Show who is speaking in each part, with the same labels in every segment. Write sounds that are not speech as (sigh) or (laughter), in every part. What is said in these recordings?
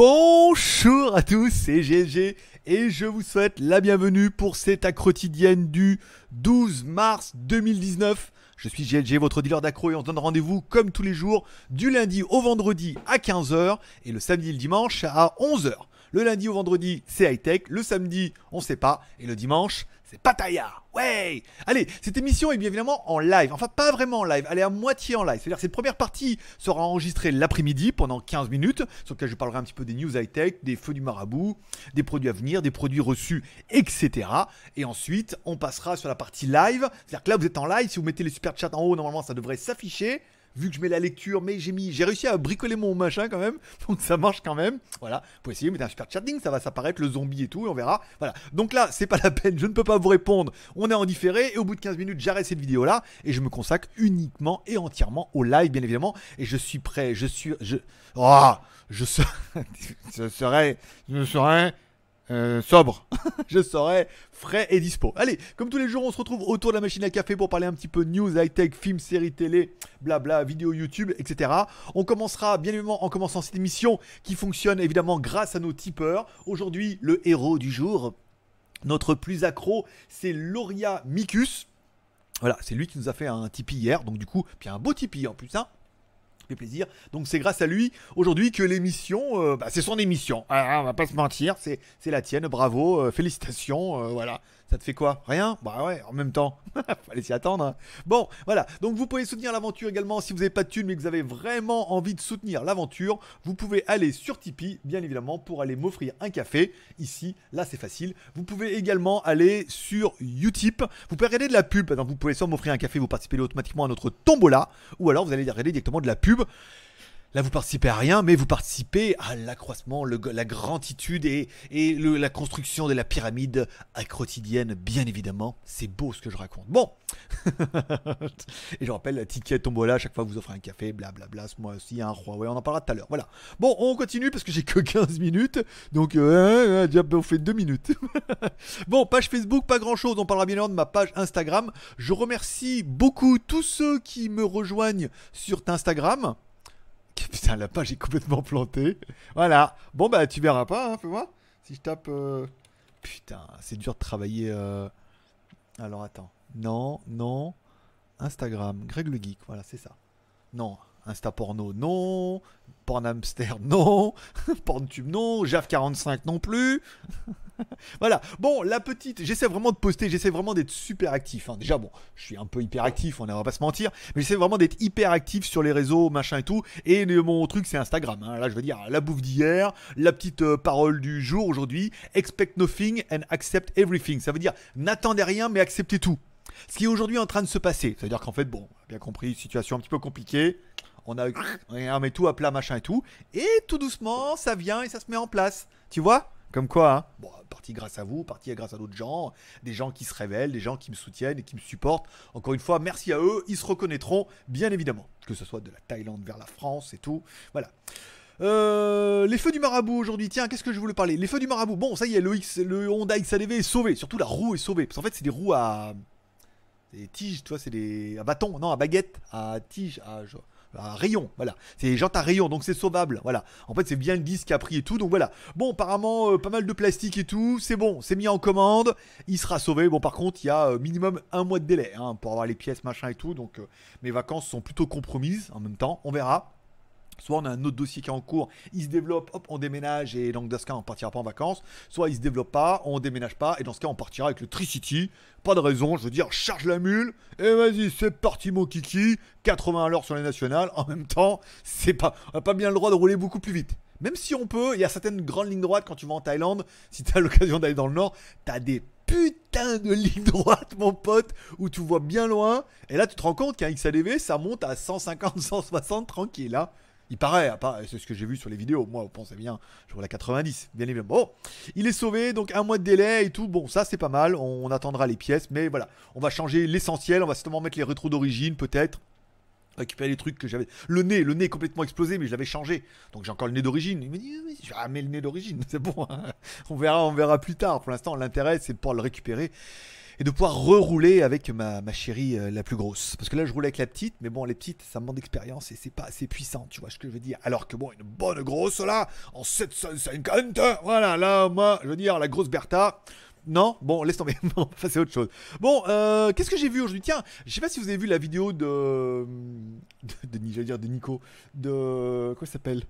Speaker 1: Bonjour à tous, c'est GLG et je vous souhaite la bienvenue pour cette accro quotidienne du 12 mars 2019. Je suis GLG, votre dealer d'accro et on se donne rendez-vous comme tous les jours du lundi au vendredi à 15h et le samedi et le dimanche à 11h. Le lundi au vendredi, c'est high-tech. Le samedi, on sait pas. Et le dimanche, c'est Pataya. Ouais Allez, cette émission est bien évidemment en live. Enfin, pas vraiment en live. Elle est à moitié en live. C'est-à-dire que cette première partie sera enregistrée l'après-midi pendant 15 minutes, sur laquelle je parlerai un petit peu des news high-tech, des feux du marabout, des produits à venir, des produits reçus, etc. Et ensuite, on passera sur la partie live. C'est-à-dire que là, vous êtes en live. Si vous mettez les super chats en haut, normalement, ça devrait s'afficher vu que je mets la lecture, mais j'ai mis, j'ai réussi à bricoler mon machin quand même, (laughs) donc ça marche quand même. Voilà, vous pouvez essayer, mettez un super chatting, ça va s'apparaître, le zombie et tout, et on verra. Voilà, donc là, c'est pas la peine, je ne peux pas vous répondre. On est en différé, et au bout de 15 minutes, j'arrête cette vidéo là, et je me consacre uniquement et entièrement au live, bien évidemment, et je suis prêt, je suis, je, oh, je (laughs) serai, je serai, je. Euh, sobre, (laughs) je serai frais et dispo. Allez, comme tous les jours, on se retrouve autour de la machine à café pour parler un petit peu news, high-tech, films, séries télé, blabla, vidéos YouTube, etc. On commencera bien évidemment en commençant cette émission qui fonctionne évidemment grâce à nos tipeurs. Aujourd'hui, le héros du jour, notre plus accro, c'est Loria Micus. Voilà, c'est lui qui nous a fait un Tipeee hier, donc du coup, puis un beau Tipeee en plus, hein plaisir. Donc c'est grâce à lui aujourd'hui que l'émission, euh, bah, c'est son émission. Ah, on va pas se mentir, c'est la tienne. Bravo, euh, félicitations. euh, voilà. Ça te fait quoi? Rien? Bah ouais, en même temps. (laughs) Fallait s'y attendre. hein. Bon, voilà. Donc vous pouvez soutenir l'aventure également si vous n'avez pas de thunes mais que vous avez vraiment envie de soutenir l'aventure. Vous pouvez aller sur Tipeee, bien évidemment, pour aller m'offrir un café. Ici, là c'est facile. Vous pouvez également aller sur Utip. Vous pouvez regarder de la pub. Donc vous pouvez soit m'offrir un café, vous participez automatiquement à notre tombola. Ou alors vous allez regarder directement de la pub. Là, vous participez à rien, mais vous participez à l'accroissement, la granditude et, la construction de la pyramide quotidienne, bien évidemment. C'est beau ce que je raconte. Bon. (laughs) et je rappelle, la ticket tombola, à chaque fois vous offrez un café, blablabla, ce mois aussi, un Huawei, on en parlera tout à l'heure. Voilà. Bon, on continue parce que j'ai que 15 minutes. Donc, euh, déjà, on fait 2 minutes. (laughs) bon, page Facebook, pas grand chose. On parlera bien évidemment de ma page Instagram. Je remercie beaucoup tous ceux qui me rejoignent sur Instagram. (laughs) Putain, la page est complètement plantée. Voilà. Bon, bah, tu verras pas, hein, fais voir. Si je tape. euh, Putain, c'est dur de travailler. euh, Alors, attends. Non, non. Instagram. Greg le Geek, voilà, c'est ça. Non. Insta porno, non. Pornhamster, (laughs) non. Porntube, non. JAV45 non plus. (laughs) voilà. Bon, la petite. J'essaie vraiment de poster. J'essaie vraiment d'être super actif. hein. Déjà, bon, je suis un peu hyper actif, on ne va pas se mentir. Mais j'essaie vraiment d'être hyper actif sur les réseaux, machin et tout. Et mon truc, c'est Instagram. hein. Là, je veux dire, la bouffe d'hier, la petite euh, parole du jour aujourd'hui. Expect nothing and accept everything. Ça veut dire, n'attendez rien, mais acceptez tout. Ce qui est aujourd'hui en train de se passer. C'est-à-dire qu'en fait, bon, bien compris, situation un petit peu compliquée. On a, on met tout à plat, machin et tout. Et tout doucement, ça vient et ça se met en place. Tu vois? Comme quoi, hein Bon, partie grâce à vous, partie grâce à d'autres gens, des gens qui se révèlent, des gens qui me soutiennent et qui me supportent. Encore une fois, merci à eux, ils se reconnaîtront, bien évidemment. Que ce soit de la Thaïlande vers la France et tout. Voilà. Euh, les feux du marabout aujourd'hui, tiens, qu'est-ce que je voulais parler? Les feux du marabout, bon, ça y est, le, X, le Honda XADV est sauvé, surtout la roue est sauvée. Parce qu'en fait, c'est des roues à. Des tiges, tu vois, c'est des. à bâton, non, à baguette, à tige, à. Rayon, voilà. C'est jantes à rayon, donc c'est sauvable, voilà. En fait, c'est bien le disque qui a pris et tout, donc voilà. Bon, apparemment, euh, pas mal de plastique et tout, c'est bon, c'est mis en commande, il sera sauvé. Bon, par contre, il y a euh, minimum un mois de délai hein, pour avoir les pièces, machin et tout, donc euh, mes vacances sont plutôt compromises en même temps, on verra. Soit on a un autre dossier qui est en cours, il se développe, hop, on déménage et donc dans ce cas on partira pas en vacances. Soit il se développe pas, on déménage pas et dans ce cas on partira avec le Tricity. Pas de raison, je veux dire, charge la mule et vas-y, c'est parti mon kiki. 80 à l'heure sur les nationales. En même temps, c'est pas, on a pas bien le droit de rouler beaucoup plus vite. Même si on peut, il y a certaines grandes lignes droites quand tu vas en Thaïlande. Si tu as (laughs) l'occasion d'aller dans le nord, t'as des putains de lignes droites, mon pote, où tu vois bien loin. Et là, tu te rends compte qu'un XADV, ça monte à 150, 160 tranquille. Hein. Il paraît, c'est ce que j'ai vu sur les vidéos. Moi, vous pensez bien, je roule à 90, bien évidemment. Bon, il est sauvé, donc un mois de délai et tout. Bon, ça c'est pas mal. On attendra les pièces, mais voilà, on va changer l'essentiel. On va certainement mettre les rétros d'origine, peut-être. récupérer les trucs que j'avais. Le nez, le nez complètement explosé, mais je l'avais changé. Donc j'ai encore le nez d'origine. Il me dit, oui, je vais le nez d'origine, (laughs) c'est bon. hein. On verra, on verra plus tard. Pour l'instant, l'intérêt, c'est de pouvoir le récupérer et de pouvoir rerouler avec ma, ma chérie euh, la plus grosse. Parce que là, je roulais avec la petite, mais bon, les petites, ça me demande d'expérience et c'est pas assez puissant, tu vois ce que je veux dire. Alors que bon, une bonne grosse là, en 750, voilà, là, moi, je veux dire, la grosse Bertha. Non, bon, laisse tomber. (laughs) Ça c'est autre chose. Bon, euh, qu'est-ce que j'ai vu aujourd'hui? Tiens, je sais pas si vous avez vu la vidéo de. de, dire de Nico. De. Quoi s'appelle?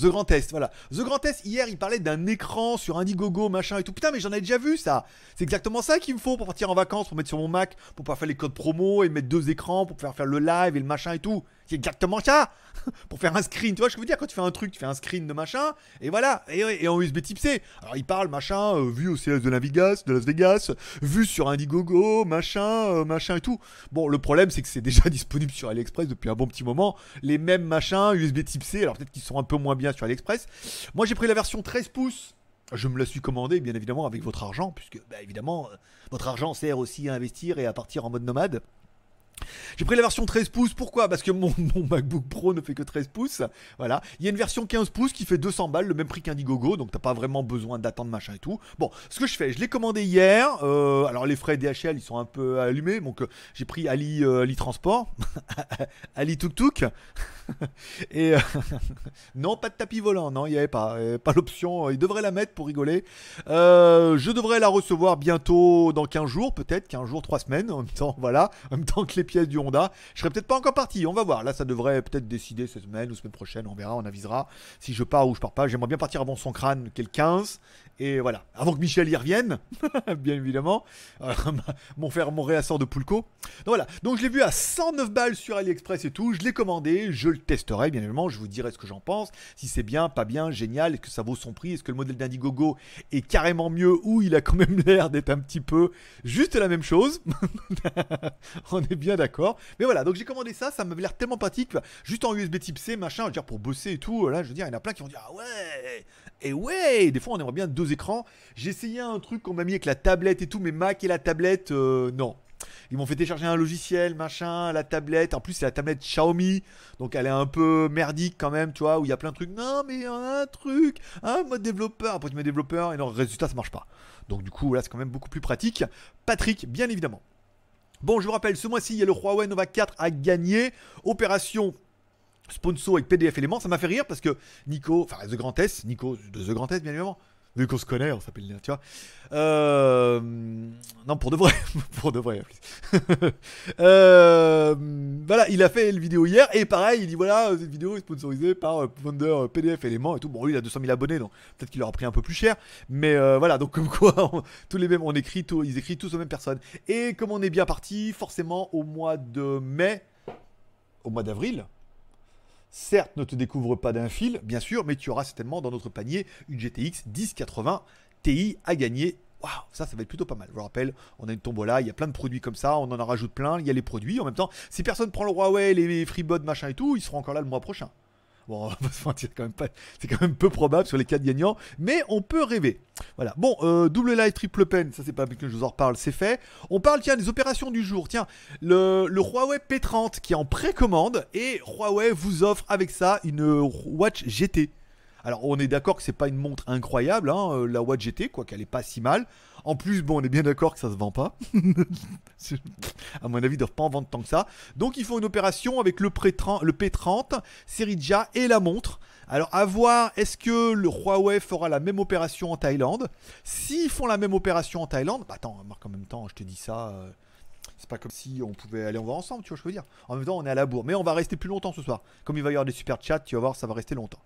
Speaker 1: The Grand Test, voilà. The Grand Test, hier, il parlait d'un écran sur Indiegogo, machin et tout. Putain, mais j'en ai déjà vu ça. C'est exactement ça qu'il me faut pour partir en vacances, pour mettre sur mon Mac, pour pouvoir faire les codes promo et mettre deux écrans, pour pouvoir faire le live et le machin et tout. C'est exactement ça. (laughs) pour faire un screen, tu vois ce que je veux dire Quand tu fais un truc, tu fais un screen de machin, et voilà. Et, en USB type C. Alors, il parle, machin, euh, vu au CS de la Vegas, de Las Vegas, vu sur Indiegogo, machin, euh, machin et tout. Bon, le problème, c'est que c'est (laughs) déjà disponible sur AliExpress depuis un bon petit moment. Les mêmes machins, USB type C, alors peut-être qu'ils sont un peu moins bien sur AliExpress. Moi, j'ai pris la version 13 pouces. Je me la suis commandée, bien évidemment, avec votre argent, puisque, bah, évidemment, euh, votre argent sert aussi à investir et à partir en mode nomade. J'ai pris la version 13 pouces, pourquoi? Parce que (laughs) mon, MacBook Pro ne fait que 13 pouces. Voilà. Il y a une version 15 pouces qui fait 200 balles, le même prix qu'Indiegogo, donc t'as pas vraiment besoin d'attendre machin et tout. Bon, ce que je fais, je l'ai commandé hier. Euh, alors les frais DHL, ils sont un peu allumés, donc euh, j'ai pris Ali, euh, Ali Transport, (laughs) Ali Tuk Tuk. (laughs) et non, pas de tapis volant, non, il n'y avait pas, pas l'option. Il devrait la mettre pour rigoler. je devrais la recevoir bientôt dans 15 jours, peut-être 15 jours, 3 semaines, en même temps, voilà, en même temps que les pièces du Honda. Je serais peut-être pas encore parti, on va voir. Là, ça devrait peut-être décider cette semaine ou semaine prochaine, on verra, on avisera si je pars ou je pars pas. J'aimerais bien partir avant son crâne, quel 15. Et voilà, avant que Michel y revienne, (laughs) bien évidemment, euh, (laughs) mon mon réassort de Poulco. Donc voilà, donc je l'ai vu à 109 balles sur AliExpress et tout, je l'ai commandé, je le testerai bien évidemment, je vous dirai ce que j'en pense, si c'est bien, pas bien, génial, est-ce que ça vaut son prix, est-ce que le modèle d'Indiegogo est carrément mieux ou il a quand même (laughs) l'air d'être un petit peu juste la même chose? On est bien d'accord. Mais voilà, donc j'ai commandé ça, ça m'avait l'air tellement pratique, juste en USB type C, machin, je veux dire pour bosser et tout, là je veux dire, il y en a plein qui vont dire ah ouais, et ouais, des fois on aimerait bien deux écrans. J'ai essayé un truc qu'on m'a mis avec la tablette et tout, mais Mac et la tablette, euh, non. Ils m'ont fait télécharger un logiciel, machin, la tablette. En plus, c'est la tablette Xiaomi. Donc, elle est un peu merdique quand même, tu vois, où il y a plein de trucs. Non, mais il y a un truc, un mode développeur. Après, tu mets développeur et non, résultat, ça marche pas. Donc, du coup, là, c'est quand même beaucoup plus pratique. Patrick, bien évidemment. Bon, je vous rappelle, ce mois-ci, il y a le Huawei Nova 4 à gagner. Opération sponsor avec PDF éléments. Ça m'a fait rire parce que Nico, enfin, The Grand S, Nico de The Grand S, bien évidemment vu qu'on se connaît, on s'appelle, tu vois. Euh, non, pour de vrai, (laughs) pour de vrai. (laughs) euh, voilà, il a fait une vidéo hier et pareil, il dit voilà, cette vidéo est sponsorisée par Founder PDF éléments et tout. Bon, lui, il a 200 000 abonnés, donc peut-être qu'il aura pris un peu plus cher, mais euh, voilà, donc (laughs) comme quoi, tous les mêmes, on écrit, ils écrivent tous aux mêmes personnes. Et comme on est bien parti, forcément, au mois de mai, au mois d'avril, certes ne te découvre pas d'un fil, bien sûr, mais tu auras certainement dans notre panier une GTX 1080 Ti à gagner. Waouh, ça, ça va être plutôt pas mal. Je vous rappelle, on a une tombola, il y a plein de produits comme ça, on en rajoute plein, il y a les produits. En même temps, si personne prend le Huawei, les FreeBuds, machin et tout, ils seront encore là le mois prochain. Bon, on va (laughs) se mentir, quand même pas, c'est quand même peu probable sur les 4 gagnants, mais on peut rêver. Voilà. Bon, euh, double live, triple pen, ça c'est pas que je vous en reparle, c'est fait. On parle, tiens, des opérations du jour. Tiens, le, Huawei P30 qui est en précommande et Huawei vous offre avec ça une Watch GT. Alors, on est d'accord que c'est pas une montre incroyable, hein, la Watch GT, quoi qu'elle est pas si mal. En plus, bon, on est bien d'accord que ça se vend pas. (laughs) à mon avis, ils doivent pas en vendre tant que ça. Donc, ils font une opération avec le, le P30, Serija et la montre. Alors, à voir, est-ce que le Huawei fera la même opération en Thaïlande? S'ils font la même opération en Thaïlande, bah attends, Marc, en même temps, je te dis ça. Euh, c'est pas comme si on pouvait aller en voir ensemble, tu vois, je veux dire? En même temps, on est à la bourre. Mais on va rester plus longtemps ce soir. Comme il va y avoir des super chats, tu vas voir, ça va rester longtemps.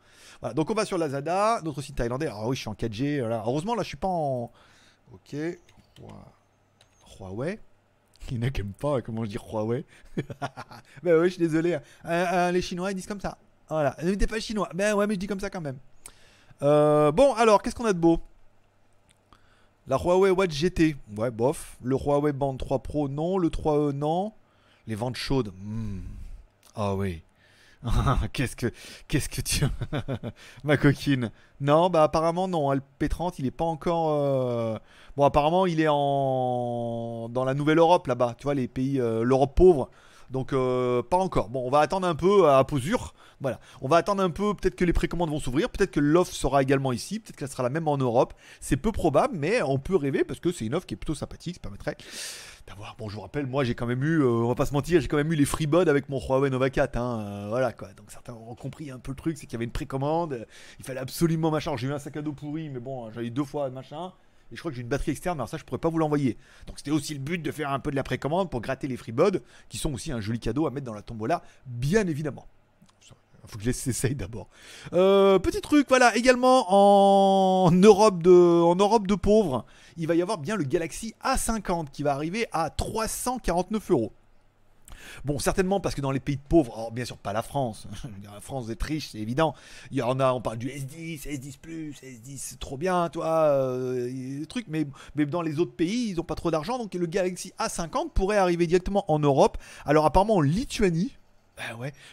Speaker 1: Donc on va sur Lazada, notre site thaïlandais. Alors oui, je suis en 4G. Voilà. Heureusement, là, je suis pas en. Ok. Huawei. (laughs) Il y en pas comment je dis Huawei. (laughs) bah ouais, je suis désolé. Euh, euh, les Chinois, ils disent comme ça. Voilà. Ne t'es pas chinois. Ben ouais, mais je dis comme ça quand même. Euh, bon, alors, qu'est-ce qu'on a de beau? La Huawei Watch GT. Ouais, bof. Le Huawei Band 3 Pro, non. Le 3E, non. Les ventes chaudes. Hmm. Ah oui. (laughs) qu'est-ce que qu'est-ce que tu (laughs) ma coquine? Non bah apparemment non le P30 il est pas encore euh, bon apparemment il est en dans la nouvelle Europe là-bas tu vois les pays euh, l'Europe pauvre Donc euh, pas encore. Bon, on va attendre un peu à posure. Voilà. On va attendre un peu, peut-être que les précommandes vont s'ouvrir, peut-être que l'offre sera également ici, peut-être qu'elle sera la même en Europe. C'est peu probable, mais on peut rêver parce que c'est une offre qui est plutôt sympathique, ça permettrait Bon, je vous rappelle, moi j'ai quand même eu, euh, on va pas se mentir, j'ai quand même eu les FreeBuds avec mon Huawei Nova 4. Hein, euh, voilà quoi. Donc certains ont compris un peu le truc, c'est qu'il y avait une précommande, il fallait absolument machin. J'ai eu un sac à dos pourri, mais bon, j'ai eu deux fois machin. Et je crois que j'ai une batterie externe, alors ça je pourrais pas vous l'envoyer. Donc c'était aussi le but de faire un peu de la précommande pour gratter les FreeBuds, qui sont aussi un joli cadeau à mettre dans la tombola, bien évidemment. Faut que je les essaye d'abord. Euh, petit truc, voilà, également en Europe de, en Europe de pauvres, il va y avoir bien le Galaxy A50 qui va arriver à 349 euros. Bon, certainement parce que dans les pays pauvres, alors bien sûr pas la France, la France est riche, c'est évident. Il y en a, on parle du S10, S10 S10 c'est trop bien, toi, euh, trucs, mais, dans les autres pays, ils n'ont pas trop d'argent, donc le Galaxy A50 pourrait arriver directement en Europe. Alors apparemment en Lituanie, bah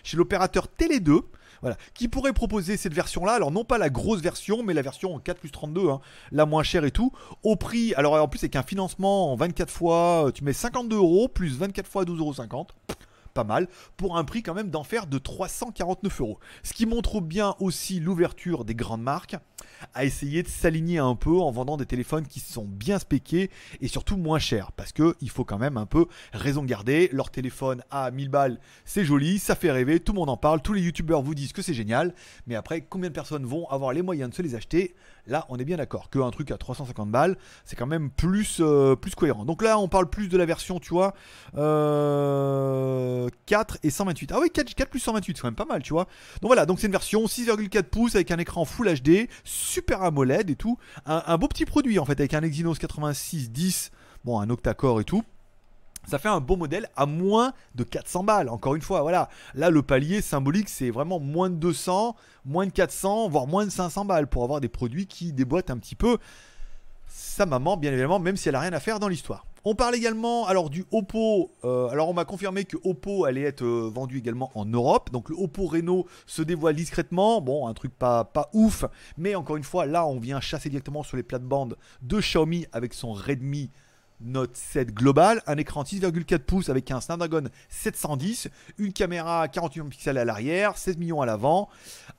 Speaker 1: chez l'opérateur Télé 2. Voilà, qui pourrait proposer cette version-là, alors non pas la grosse version, mais la version en 4 plus 32, hein, la moins chère et tout, au prix, alors en plus avec un financement en 24 fois, tu mets 52 euros, plus 24 fois 12,50 euros pas mal, pour un prix quand même d'enfer de 349 euros. Ce qui montre bien aussi l'ouverture des grandes marques à essayer de s'aligner un peu en vendant des téléphones qui sont bien spéqués et surtout moins chers. Parce que il faut quand même un peu raison garder. Leur téléphone à 1000 balles, c'est joli, ça fait rêver, tout le monde en parle, tous les youtubeurs vous disent que c'est génial. Mais après, combien de personnes vont avoir les moyens de se les acheter Là, on est bien d'accord qu'un truc à 350 balles, c'est quand même plus, euh, plus cohérent. Donc là, on parle plus de la version, tu vois, 4 euh, et 128. Ah oui, 4, 4 plus 128, c'est quand même pas mal, tu vois. Donc voilà, donc c'est une version 6,4 pouces avec un écran Full HD, super AMOLED et tout. Un, beau petit produit en fait, avec un Exynos 8610, bon, un octa-core et tout ça fait un beau modèle à moins de 400 balles. Encore une fois, voilà. Là, le palier symbolique, c'est vraiment moins de 200, moins de 400, voire moins de 500 balles pour avoir des produits qui déboîtent un petit peu sa maman, bien évidemment, même si elle n'a rien à faire dans l'histoire. On parle également alors du Oppo. Euh, alors on m'a confirmé que Oppo allait être euh, vendu également en Europe. Donc le Oppo Reno se dévoile discrètement. Bon, un truc pas, pas ouf. Mais encore une fois, là on vient chasser directement sur les plates-bandes de Xiaomi avec son Redmi Note 7 global, un écran 6,4 pouces avec un Snapdragon 710, une caméra 48 pixels à l'arrière, 16 millions à l'avant,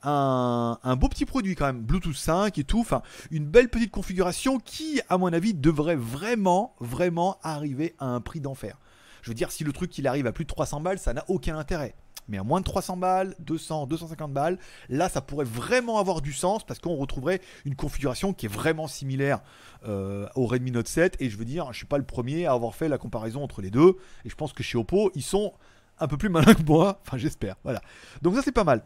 Speaker 1: un, beau petit produit quand même, Bluetooth 5 et tout, enfin une belle petite configuration qui, à mon avis, devrait vraiment, vraiment arriver à un prix d'enfer. Je veux dire, si le truc il arrive à plus de 300 balles, ça n'a aucun intérêt mais à moins de 300 balles, 200, 250 balles, là ça pourrait vraiment avoir du sens parce qu'on retrouverait une configuration qui est vraiment similaire euh, au Redmi Note 7 et je veux dire, je suis pas le premier à avoir fait la comparaison entre les deux. Et je pense que chez Oppo, ils sont un peu plus malin que moi. (laughs) Enfin, j'espère. Voilà. Donc, ça, c'est pas mal.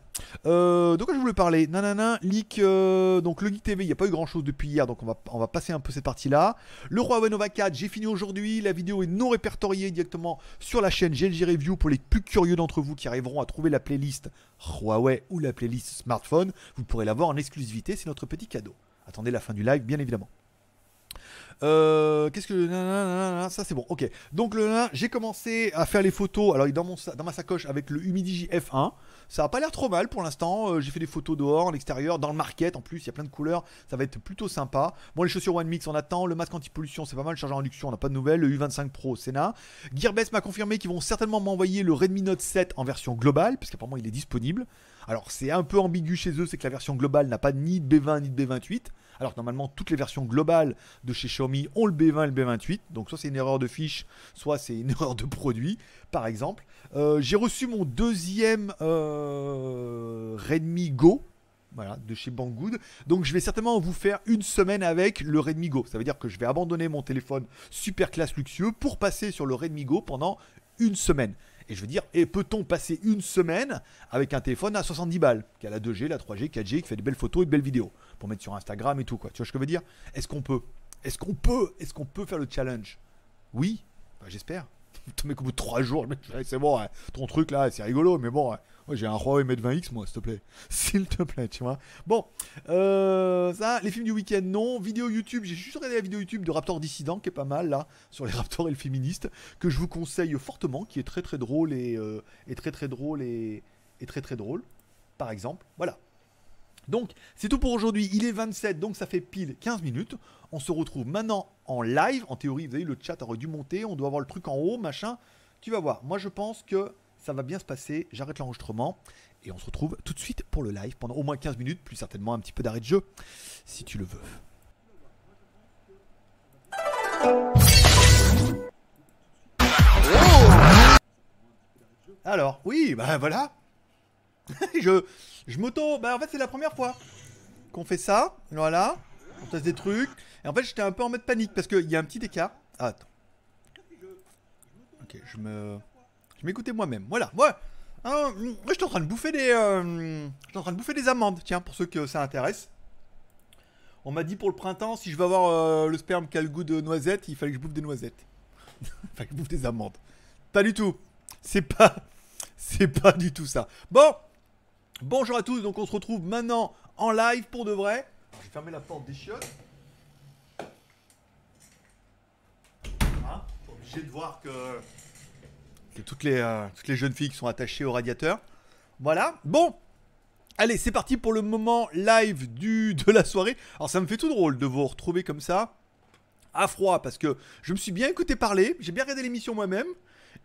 Speaker 1: Euh, quoi je voulais parler? Nanana, leak. Euh, donc, le Geek TV, il n'y a pas eu grand chose depuis hier. Donc, on va, on va passer un peu cette partie-là. Le Huawei Nova 4, j'ai fini aujourd'hui. La vidéo est non répertoriée directement sur la chaîne GLG Review pour les plus curieux d'entre vous qui arriveront à trouver la playlist Huawei ou la playlist smartphone. Vous pourrez l'avoir en exclusivité. C'est notre petit cadeau. Attendez la fin du live, bien évidemment. Euh, qu'est-ce que. Ça, c'est bon. Ok. Donc, le j'ai commencé à faire les photos. Alors, il est dans, mon, dans ma sacoche avec le Humidigi F1. Ça a pas l'air trop mal pour l'instant. Euh, j'ai fait des photos dehors, en extérieur, dans le market. En plus, il y a plein de couleurs. Ça va être plutôt sympa. Bon, les chaussures One Mix, on attend. Le masque anti-pollution, c'est pas mal. Le chargeur induction, on n'a pas de nouvelles. Le U25 Pro, Sénat. Gearbest m'a confirmé qu'ils vont certainement m'envoyer le Redmi Note 7 en version globale, parce qu'apparemment, il est disponible. Alors, c'est un peu ambigu chez eux, c'est que la version globale n'a pas ni de B20 ni de B28. Alors normalement, toutes les versions globales de chez Xiaomi ont le B20 et le B28. Donc soit c'est une erreur de fiche, soit c'est une (laughs) erreur de produit, par exemple. Euh, j'ai reçu mon deuxième euh, Redmi Go. Voilà, de chez Banggood. Donc je vais certainement vous faire une semaine avec le Redmi Go. Ça veut dire que je vais abandonner mon téléphone super classe luxueux pour passer sur le Redmi Go pendant une semaine. Et je veux dire, et peut-on passer une semaine avec un téléphone à 70 balles, qui a la 2G, la 3G, 4G, qui fait de belles photos et de belles vidéos, pour mettre sur Instagram et tout, quoi. Tu vois ce que je veux dire? Est-ce qu'on peut Est-ce qu'on peut Est-ce qu'on peut faire le challenge? Oui, bah, j'espère. (laughs) mec, au bout de 3 jours, c'est bon, ton truc là, c'est rigolo, mais bon, j'ai un Huawei Mate 20X, moi, s'il te plaît. (laughs) S'il te plaît, tu vois. Bon, euh, ça, les films du week-end, non. Vidéo YouTube, j'ai juste regardé la vidéo YouTube de Raptor Dissident, qui est pas mal, là, sur les (laughs) Raptors et le féministe, que je vous conseille fortement, qui est très très drôle et, euh, très très drôle et, et très très drôle, par exemple. Voilà. Donc, c'est tout pour aujourd'hui. Il est 27, donc ça fait pile 15 minutes. On se retrouve maintenant en live. En théorie, vous voyez, le chat aurait dû monter. On doit avoir le truc en haut, machin. tu vas voir. Moi, je pense que ça va bien se passer. J'arrête l'enregistrement et on se retrouve tout de suite pour le live pendant au moins 15 minutes, plus certainement un petit peu d'arrêt de jeu, si tu le veux. Alors, oui, bah voilà. (laughs) je je m'auto. Bah en fait, c'est la première fois qu'on fait ça. Voilà. On teste des trucs. Et en fait, j'étais un peu en mode panique parce qu'il y a un petit écart. Ah, attends. Ok, je me. Je m'écoutais moi-même. Voilà. Ouais. Ah, je suis en train de bouffer des. Euh, je en train de bouffer des amandes. Tiens, pour ceux que ça intéresse. On m'a dit pour le printemps, si je veux avoir euh, le sperme qui a le goût de noisette, il fallait que je bouffe des noisettes. (laughs) il fallait que je bouffe des amandes. Pas du tout. C'est pas. C'est pas du tout ça. Bon. Bonjour à tous. Donc on se retrouve maintenant en live pour de vrai. Je vais fermer la porte des chiottes. Hein obligé de voir que, toutes, les, euh, toutes les jeunes filles qui sont attachées au radiateur. Voilà. Bon. Allez, c'est parti pour le moment live du, de la soirée. Alors ça me fait tout drôle de vous retrouver comme ça, à froid, parce que je me suis bien écouté parler, j'ai bien regardé l'émission moi-même.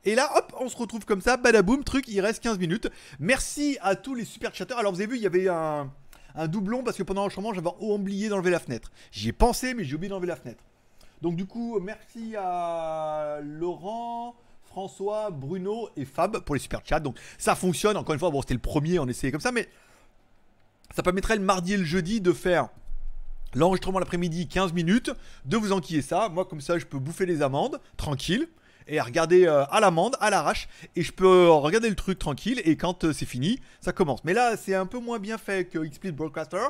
Speaker 1: Et là, hop, on se retrouve comme ça, badaboum, truc, il reste 15 minutes. Merci à tous les super chatteurs. Alors vous avez vu, il y avait un, doublon parce que pendant l'enchaînement, j'avais oublié d'enlever la fenêtre. J'y ai pensé, mais j'ai oublié d'enlever la fenêtre. Donc du coup, merci à Laurent, François, Bruno et Fab pour les super chats. Donc ça fonctionne. Encore une fois, bon, c'était le premier, on essayait comme ça, mais ça permettrait le mardi et le jeudi de faire l'enregistrement l'après-midi 15 minutes, de vous enquiller ça. Moi, comme ça, je peux bouffer les amandes, tranquille et à regarder euh, à l'amende, à l'arrache, et je peux regarder le truc tranquille, et quand euh, c'est fini, ça commence. Mais là, c'est un peu moins bien fait que XSplit Broadcaster,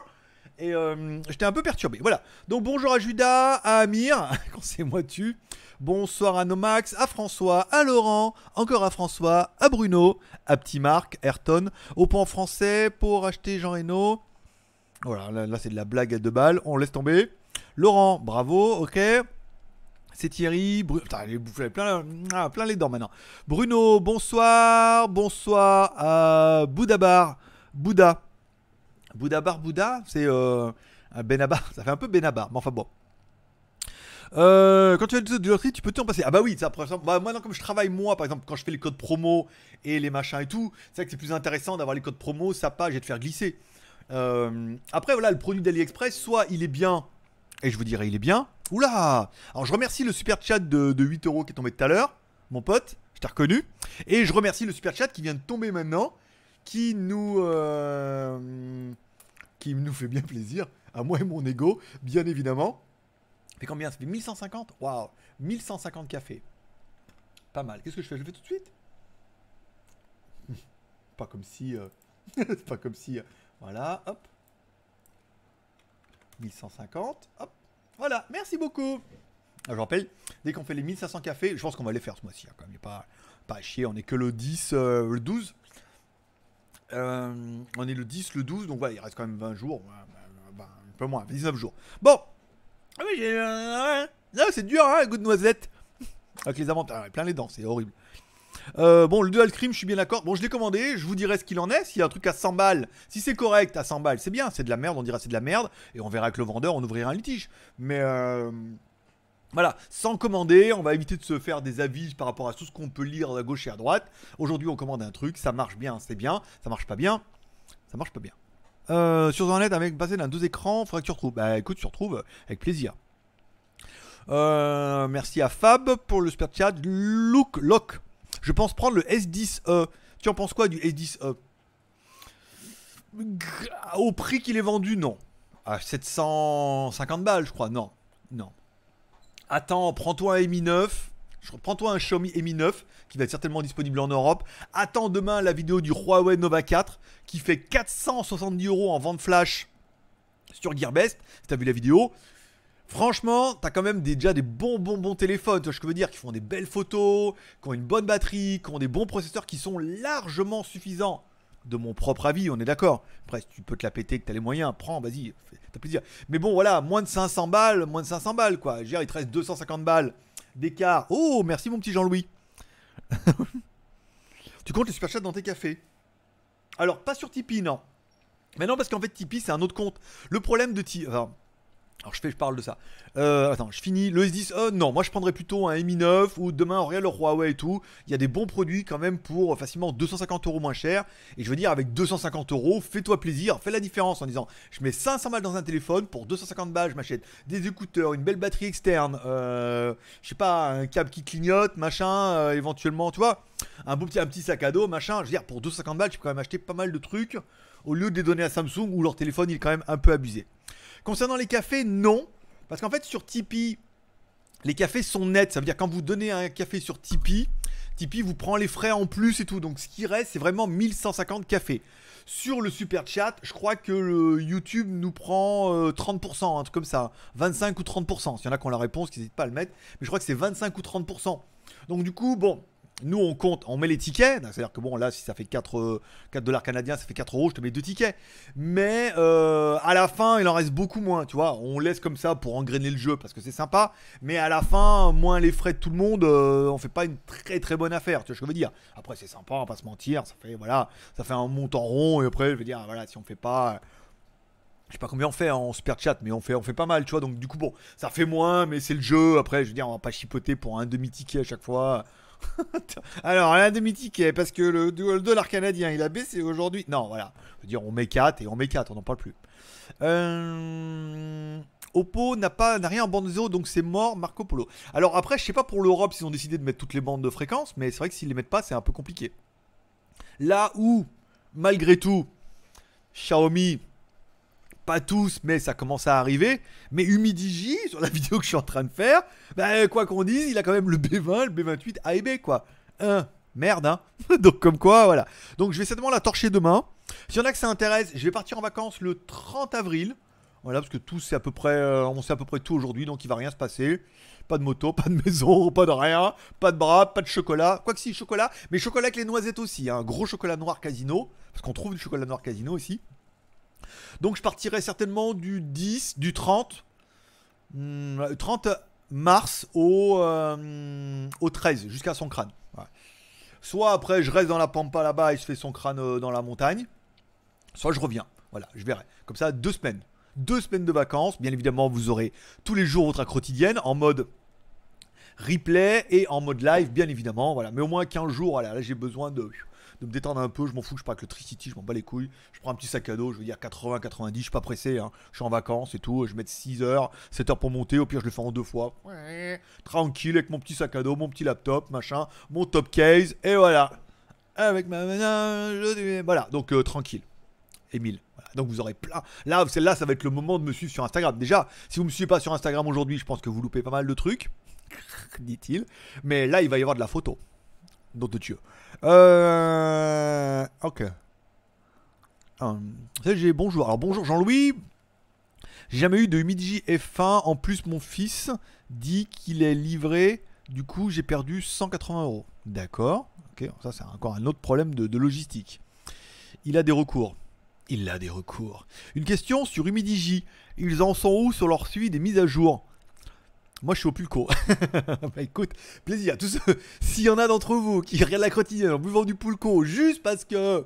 Speaker 1: et euh, j'étais un peu perturbé. Voilà. Donc bonjour à Judas, à Amir, (laughs) quand c'est moi tu. Bonsoir à Nomax, à François, à Laurent, encore à François, à Bruno, à Petit Marc, Ayrton, au point français pour acheter Jean Reno. Voilà, là, c'est de la blague à deux balles, on laisse tomber. Laurent, bravo, ok. C'est Thierry. Putain, il est plein, ah, plein les dents maintenant. Bruno, bonsoir. Bonsoir à Boudabar. Bouddha. Boudabar, Bouddha, c'est euh, Benabar. (laughs) Ça fait un peu Benabar, mais enfin bon. Euh, quand tu as de loterie, tu peux t'en passer. Ah bah oui, ça, bah, moi, comme je travaille moi, par exemple, quand je fais les codes promo et les machins et tout, c'est vrai que c'est plus intéressant d'avoir les codes promo, sa page et de faire glisser. Euh, après, voilà, le produit d'AliExpress, soit il est bien, et je vous dirai, il est bien, Oula Alors je remercie le super chat de, 8 euros qui est tombé tout à l'heure, mon pote, je t'ai reconnu. Et je remercie le super chat qui vient de tomber maintenant, qui nous... Euh, qui nous fait bien plaisir, à moi et mon ego, bien évidemment. Ça fait combien? Ça fait 1150 Waouh 1150 cafés. Pas mal. Qu'est-ce que je fais? Je le fais tout de suite? (laughs) Pas comme si... Euh, (laughs) pas comme si... Euh, voilà, hop. 1150, hop. Voilà, merci beaucoup. Je rappelle, dès qu'on fait les 1500 cafés, je pense qu'on va les faire ce mois-ci. Hein, quand même, pas, pas à chier, on est que le 10, euh, le 12. Euh, on est le 10, le 12, donc voilà, il reste quand même 20 jours. un peu moins, 19 jours. Bon. Ah oui. Euh, c'est dur, hein, goût de noisette. (laughs) Avec les amandes, plein les dents, c'est horrible. Euh, bon, le dual cream, je suis bien d'accord. Bon, je l'ai commandé, je vous dirai ce qu'il en est. S'il y a un truc à 100 balles, si c'est correct à 100 balles, c'est bien. C'est de la merde, on dira c'est de la merde. Et on verra avec le vendeur, on ouvrira un litige. Mais euh, voilà, sans commander, on va éviter de se faire des avis par rapport à tout ce qu'on peut lire à gauche et à droite. Aujourd'hui, on commande un truc, ça marche bien, c'est bien. Ça marche pas bien, ça marche pas bien. Euh, sur Internet, avec passé d'un 12 écrans, faudrait que tu retrouves. Bah écoute, tu retrouves avec plaisir. Euh, merci à Fab pour le super chat. Look, lock. Je pense prendre le S10e. Tu en penses quoi du S10e Au prix qu'il est vendu, non. À 750 balles, je crois. Non. Non. Attends, prends-toi un Mi 9. Prends-toi un Xiaomi Mi 9 qui va être certainement disponible en Europe. Attends demain la vidéo du Huawei Nova 4 qui fait 470 euros en vente flash sur Gearbest. Si t'as vu la vidéo, Franchement, t'as quand même déjà des bons, bons, bons téléphones, tu vois ce que je veux dire, qui font des belles photos, qui ont une bonne batterie, qui ont des bons processeurs qui sont largement suffisants. De mon propre avis, on est d'accord. Après, tu peux te la péter, que t'as les moyens, prends, vas-y, t'as plaisir. Mais bon, voilà, moins de 500 balles, moins de 500 balles, quoi. Dire, il te reste 250 balles d'écart. Oh, merci mon petit Jean-Louis. (laughs) tu comptes les super chats dans tes cafés? Alors, pas sur Tipeee, non. Mais non, parce qu'en fait, Tipeee, c'est un autre compte. Le problème de Tipeee. Alors je fais, je parle de ça. Euh, attends, je finis. Le S10, euh, non, moi je prendrais plutôt un Mi 9 ou demain regarde le Huawei et tout. Il y a des bons produits quand même pour facilement 250 euros moins cher. Et je veux dire, avec 250 euros, fais-toi plaisir, fais la différence en disant, je mets 500 balles dans un téléphone pour 250 balles, je m'achète des écouteurs, une belle batterie externe, euh, je sais pas, un câble qui clignote, machin, euh, éventuellement, tu vois, un beau petit, un petit sac à dos, machin. Je veux dire, pour 250 balles, tu peux quand même acheter pas mal de trucs au lieu de les donner à Samsung où leur téléphone est quand même un peu abusé. Concernant les cafés, non. Parce qu'en fait, sur Tipeee, les cafés sont nets. Ça veut dire quand vous donnez un café sur Tipeee, Tipeee vous prend les frais en plus et tout. Donc ce qui reste, c'est vraiment 1150 cafés. Sur le super chat, je crois que YouTube nous prend 30%, un truc comme ça. 25 ou 30%. S'il y en a qui ont la réponse, qui n'hésitent pas à le mettre. Mais je crois que c'est 25 ou 30%. Donc du coup, bon, nous, on compte, on met les tickets. C'est-à-dire que bon, là, si ça fait 4, 4 dollars canadiens, ça fait 4 euros, je te mets 2 tickets. Mais euh, à la fin, il en reste beaucoup moins, tu vois. On laisse comme ça pour engrainer le jeu parce que c'est sympa. Mais à la fin, moins les frais de tout le monde, euh, on fait pas une très très bonne affaire. Tu vois ce que je veux dire Après, c'est sympa, on va pas se mentir. Ça fait, voilà, ça fait un montant rond. Et après, je veux dire, voilà, si on fait pas. Je sais pas combien on fait en super chat, mais on fait, on fait pas mal, tu vois. Donc, du coup, bon, ça fait moins, mais c'est le jeu. Après, je veux dire, on va pas chipoter pour un demi-ticket à chaque fois. (laughs) Alors, un demi-ticket, parce que le, dollar canadien, il a baissé aujourd'hui. Non, voilà. Dire, on met 4 et on met 4, on n'en parle plus. Euh... Oppo n'a pas n'a rien en bande 0 donc c'est mort Marco Polo. Alors après je sais pas pour l'Europe s'ils ont décidé de mettre toutes les bandes de fréquence mais c'est vrai que s'ils les mettent pas c'est un peu compliqué. Là où malgré tout Xiaomi pas tous, mais ça commence à arriver. Mais Humidigi, sur la (laughs) vidéo que je suis en train de faire, bah, quoi qu'on dise, il a quand même le B20, le B28 A et B, quoi. Un, merde, hein. (laughs) Donc, comme quoi, voilà. Donc, je vais certainement la torcher demain. S'il y en a que ça intéresse, je vais partir en vacances le 30 avril. Voilà, parce que tout, c'est à peu près, euh, on sait à peu près tout aujourd'hui, donc il va rien se passer. Pas de moto, (laughs) pas de maison, pas de rien, pas de bras, pas de chocolat. Quoi que si, chocolat, mais chocolat avec les noisettes aussi. Un hein. gros chocolat noir casino, parce qu'on trouve du chocolat noir casino aussi. Donc je partirai certainement du 10, du 30, 30 hmm, mars au, euh, au 13, jusqu'à son crâne. Soit après je reste dans la pampa là-bas et je fais son crâne euh, dans la montagne, soit je reviens. Voilà, je verrai. Comme ça, deux semaines. Deux semaines de vacances. Bien évidemment, vous aurez tous les jours votre en mode replay et en mode live, bien évidemment. Voilà, mais au moins 15 jours. Voilà, là j'ai besoin de de me détendre un peu. Je m'en fous, je pars avec le Tricity, je m'en bats les couilles. Je prends un petit sac à dos, je veux dire 80, 90, je suis pas pressé. Hein. Je suis en vacances et tout. Je mets 6 heures, 7 heures pour monter. Au pire, je le fais en deux fois. Tranquille avec mon petit sac à dos, mon petit laptop, machin, mon top case. Et voilà. Avec ma. Voilà, donc euh, tranquille. Emile. Donc vous aurez plein. Là, là, ça va être le moment de me suivre sur Instagram. Déjà, si vous me suivez pas sur Instagram aujourd'hui, je pense que vous loupez pas mal de trucs, (laughs) dit-il. Mais là, il va y avoir de la photo. Nom de Dieu. Euh, ok. j'ai bonjour. Alors bonjour Jean-Louis. J'ai jamais eu de Humidigi F1. En plus, mon fils dit qu'il est livré. Du coup, j'ai perdu 180 euros. D'accord. Ok. Ça, c'est encore un autre problème de, de logistique. Il a des recours. Il a des recours. Une question sur Humidigi. Ils en sont où sur leur suivi des mises à jour? Moi, je suis au pulco. (laughs) bah écoute, plaisir. Tous s'il y en a d'entre vous qui regardent la quotidienne en buvant du pulco juste parce que,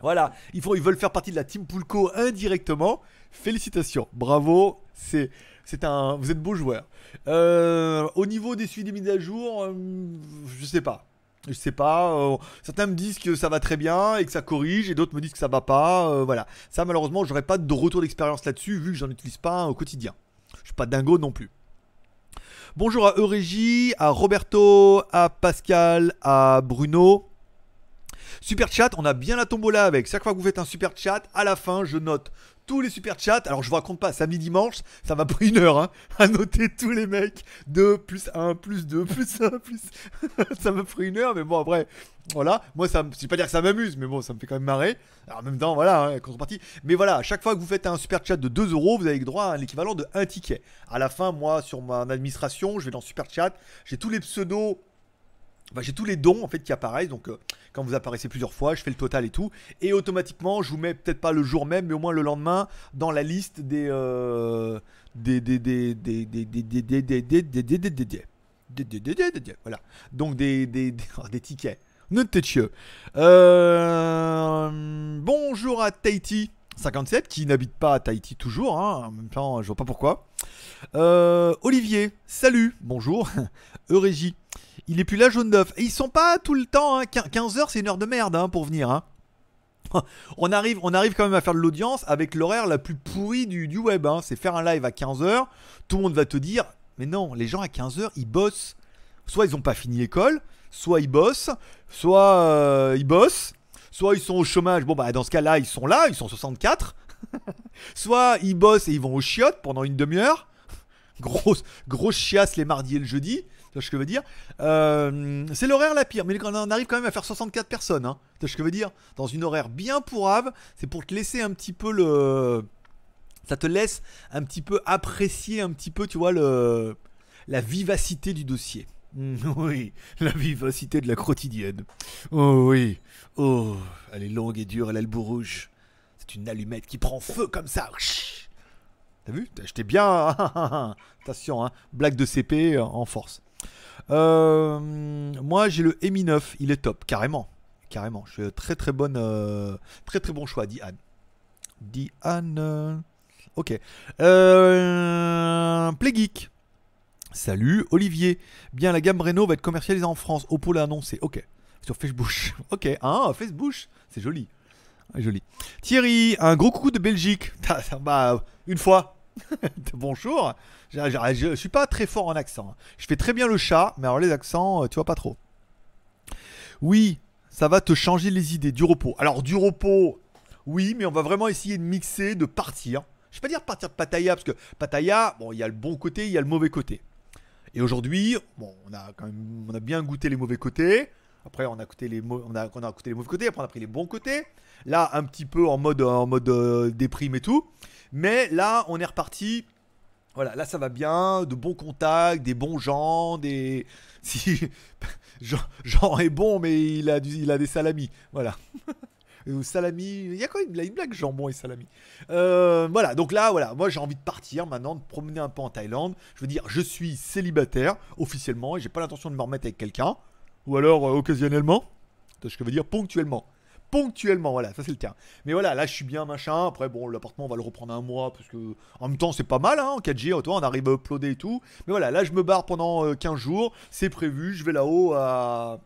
Speaker 1: voilà, ils, font, ils veulent faire partie de la team pulco indirectement, félicitations, bravo, c'est, c'est un, vous êtes beau joueur. Euh, au niveau des suites des mises à jour, euh, je sais pas. Je sais pas. Euh, certains me disent que ça va très bien et que ça corrige, et d'autres me disent que ça va pas. voilà. Ça, malheureusement, j'aurais pas de retour d'expérience là-dessus vu que j'en utilise pas au quotidien. Je suis pas dingo non plus. Bonjour à Eurégie, à Roberto, à Pascal, à Bruno. Super chat, on a bien la tombola avec. Chaque fois que vous faites un super chat, à la fin, je note tous les super chats. Alors je vous raconte pas, samedi dimanche, ça m'a pris une heure hein, à noter tous les mecs. 2 plus 1 plus 2 (laughs) plus 1 plus. ça m'a pris une heure, mais bon après, voilà. Moi, ça, je vais pas dire que ça m'amuse, mais bon, ça me fait quand même marrer. Alors en même temps, voilà, hein, contrepartie. Mais voilà, chaque fois que vous faites un super chat de 2 euros, vous avez droit à l'équivalent de 1 ticket. À la fin, moi, sur mon administration, je vais dans super chat, j'ai tous les pseudos bah, j'ai tous les dons en fait qui apparaissent. Donc euh, quand vous apparaissez plusieurs fois, je fais le total et tout. Et automatiquement, je vous mets peut-être pas le jour même, mais au moins le lendemain dans la liste des des des des des des des des des des des des des des des voilà. Donc des des des tickets. Bonjour à Tahiti. 57 qui n'habite pas à Tahiti toujours, hein, en même temps je vois pas pourquoi. Euh, Olivier, salut, bonjour. Eurégie, il est plus là jaune d'œuf. Et ils sont pas tout le temps, 15h hein. c'est une heure de merde hein, pour venir. Hein. (laughs) on, arrive, on arrive quand même à faire de l'audience avec l'horaire la plus pourrie du, web. C'est faire un live à 15h, tout le monde va te dire, mais non, les gens à 15h ils bossent. Soit ils n'ont pas fini l'école, soit ils bossent, soit euh, ils bossent soit ils sont au chômage, bon bah dans ce cas-là ils sont là, ils sont 64, (laughs) soit ils bossent et ils vont au chiottes pendant une demi-heure, (laughs) grosse, grosse chiasse les mardis et le jeudi, tu vois ce que je veux dire euh, C'est l'horaire la pire, mais on arrive quand même à faire 64 personnes, hein, tu vois ce que je veux dire Dans une horaire bien pourrave, c'est pour te laisser un petit peu le... Ça te laisse un petit peu apprécier un petit peu, tu vois, le... la vivacité du dossier. (laughs) Oui, la vivacité de la quotidienne. Oh oui. Oh, elle est longue et dure, elle a le bout rouge. C'est une allumette qui prend feu comme ça. T'as vu? J'étais bien. (laughs) Attention, hein. blague de CP en force. Euh, moi, j'ai le Mi 9. Il est top, carrément. Carrément. Je suis très très bonne. Euh, très très bon choix, dit Anne. Dit Anne. Ok. Euh, Play Geek. Salut Olivier. Bien, la gamme Renault va être commercialisée en France. Oppo l'a annoncé. Ok. Sur Facebook. (laughs) ok. Ah, Facebook. C'est joli. Joli. Thierry, un gros coucou de Belgique. (laughs) bah, une fois. (laughs) Bonjour. Je, je, suis pas très fort en accent. Je fais très bien le chat, mais alors les accents, euh, tu vois pas trop. Oui, ça va te changer les idées. Du repos. Alors, du repos, oui, mais on va vraiment essayer de mixer, de partir. Je vais pas dire partir de Pattaya, parce que Pattaya, bon, il y a le bon côté, il y a le mauvais côté. Et aujourd'hui, bon, on a quand même, on a bien goûté les mauvais côtés. Après, on a goûté les, on a, on a goûté les mauvais côtés. Après, on a pris les bons côtés. Là, un petit peu en mode, en mode euh, déprime et tout. Mais là, on est reparti. Voilà, là, ça va bien. De bons contacts, des bons gens, des. (laughs) Si Jean, est bon, mais il a, du, il a des salamis. Voilà. (laughs) ou salami. Il y a quoi une, une blague jambon et salami. Euh, voilà, donc là, voilà, moi j'ai envie de partir maintenant, de promener un peu en Thaïlande. Je veux dire, je suis célibataire officiellement et j'ai pas l'intention de me remettre avec quelqu'un. Ou alors euh, occasionnellement. Ce que je veux dire ponctuellement ponctuellement, voilà, ça c'est le terme. Mais voilà, là je suis bien, machin. Après, bon, l'appartement on va le reprendre un mois, parce que en même temps c'est pas mal, hein, en 4G, toi, on arrive à uploader et tout. Mais voilà, là je me barre pendant 15 euh, jours, c'est prévu, je vais là-haut à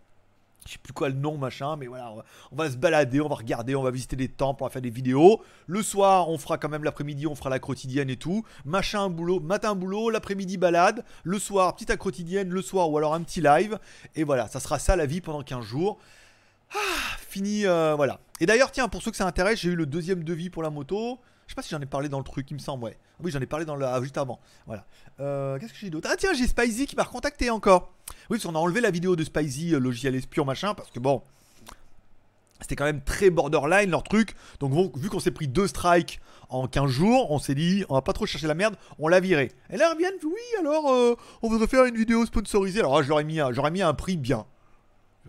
Speaker 1: je sais plus quoi le nom, machin, mais voilà, on va, se balader, on va regarder, on va visiter des temples, on va faire des vidéos. Le soir, on fera quand même l'après-midi, on fera la quotidienne et tout. Machin, boulot, matin, boulot, l'après-midi, balade. Le soir, petite quotidienne, le soir, ou alors un petit live. Et voilà, ça sera ça la vie pendant 15 jours. Ah, fini, euh, voilà. Et d'ailleurs, tiens, pour ceux que ça intéresse, j'ai eu le deuxième devis pour la moto. Je sais pas si j'en ai parlé dans le truc, il me semble, ouais. Oui, j'en ai parlé dans le, ah, juste avant. Voilà. Euh, qu'est-ce que j'ai d'autre? Ah tiens, j'ai Spicy qui m'a recontacté encore. Oui, parce qu'on a enlevé la vidéo de Spicy, euh, logiciel espion, machin, parce que bon, c'était quand même très borderline leur truc. Donc vu qu'on s'est pris deux strikes en 15 jours, on s'est dit, on va pas trop chercher la merde, on l'a viré. Et là, ils reviennent, oui, alors, euh, on voudrait faire une vidéo sponsorisée. Alors j'aurais mis, j'aurais mis un prix bien.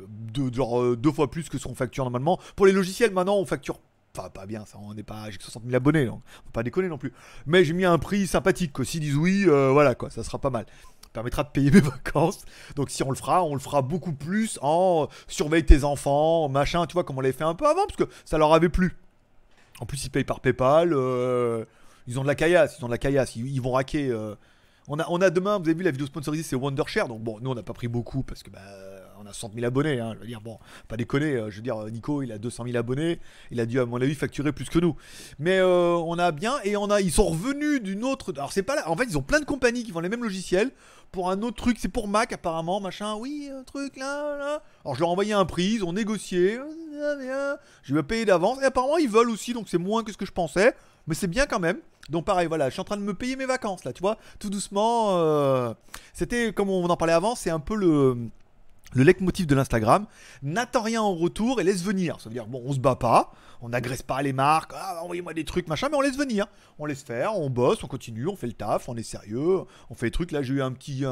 Speaker 1: De, genre deux fois plus que ce qu'on facture normalement. Pour les logiciels, maintenant, on facture Enfin, pas bien, ça, on n'est pas. J'ai 60 000 abonnés, donc faut pas déconner non plus. Mais j'ai mis un prix sympathique, quoi. S'ils disent oui, euh, voilà, quoi, ça sera pas mal. Ça permettra de payer (laughs) mes vacances. Donc, si on le fera, on le fera beaucoup plus en surveille tes enfants, machin, tu vois, comme on l'avait fait un peu avant, parce que ça leur avait plu. En plus, ils payent par PayPal. Euh, ils ont de la caillasse, ils ont de la caillasse, ils, vont raquer. Euh. On, a, on a demain, vous avez vu la vidéo sponsorisée, c'est Wondershare. Donc, bon, nous, on n'a pas pris beaucoup parce que, bah on a 60 000 abonnés. Hein, je veux dire, bon, pas déconner. Euh, je veux dire, Nico, il a 200 000 abonnés. Il a dû, à mon avis, facturer plus que nous. Mais euh, on a bien et on a, ils sont revenus d'une autre. Alors c'est pas là. En fait, ils ont plein de compagnies qui font les mêmes logiciels pour un autre truc. C'est pour Mac apparemment, machin. Oui, un truc là. Alors je leur ai envoyé un prix. Ils ont négocié. Je vais payer d'avance. Et apparemment, ils veulent aussi, donc c'est moins que ce que je pensais. Mais c'est bien quand même. Donc pareil, voilà, je suis en train de me payer mes vacances là, tu vois, tout doucement. Euh, c'était comme on en parlait avant, c'est un peu le le leitmotiv de l'Instagram, n'attends rien en retour et laisse venir. Ça veut dire, bon, on se bat pas, on n'agresse pas les marques, ah, envoyez-moi des trucs, machin, mais on laisse venir. On laisse faire, on bosse, on continue, on fait le taf, on est sérieux, on fait des trucs. Là, j'ai eu un petit,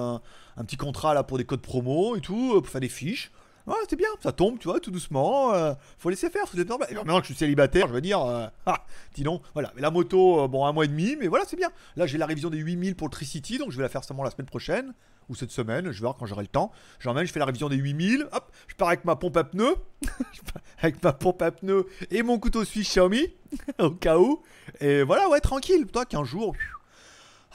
Speaker 1: contrat là pour des codes promo et tout, pour faire des fiches. Ouais, c'est bien, ça tombe, tu vois, tout doucement. Euh, faut laisser faire, faut normal. Et maintenant que je suis célibataire, je veux dire, euh, (laughs) ah, dis donc, voilà. Mais la moto, euh, bon, un mois et demi, mais voilà, c'est bien. Là, j'ai la révision des 8000 pour le Tricity, donc je vais la faire seulement la semaine prochaine ou cette semaine, je vais voir quand j'aurai le temps. J'emmène, je fais la révision des 8000, hop, je pars avec ma pompe à pneus, (laughs) avec ma pompe à pneus et mon couteau suisse Xiaomi, (laughs) au cas où. Et voilà, ouais, tranquille, toi, 15 jours.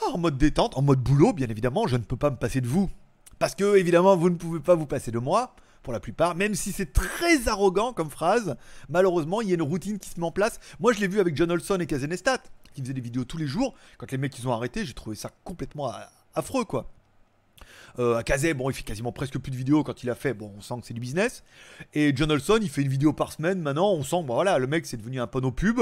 Speaker 1: Ah, en mode détente, en mode boulot, bien évidemment, je ne peux pas me passer de vous. Parce que, évidemment, vous ne pouvez pas vous passer de moi, pour la plupart, même si c'est très arrogant comme phrase. Malheureusement, il y a une routine qui se met en place. Moi, je l'ai vu avec John Olson et Kazenestat, qui faisaient des vidéos tous les jours. Quand les mecs ils ont arrêté, j'ai trouvé ça complètement affreux, quoi. Euh, Kazé, bon, il fait quasiment presque plus de vidéos quand il a fait. Bon, on sent que c'est du business. Et John Olson, il fait une vidéo par semaine. Maintenant, on sent, bon, voilà, le mec, c'est devenu un panneau pub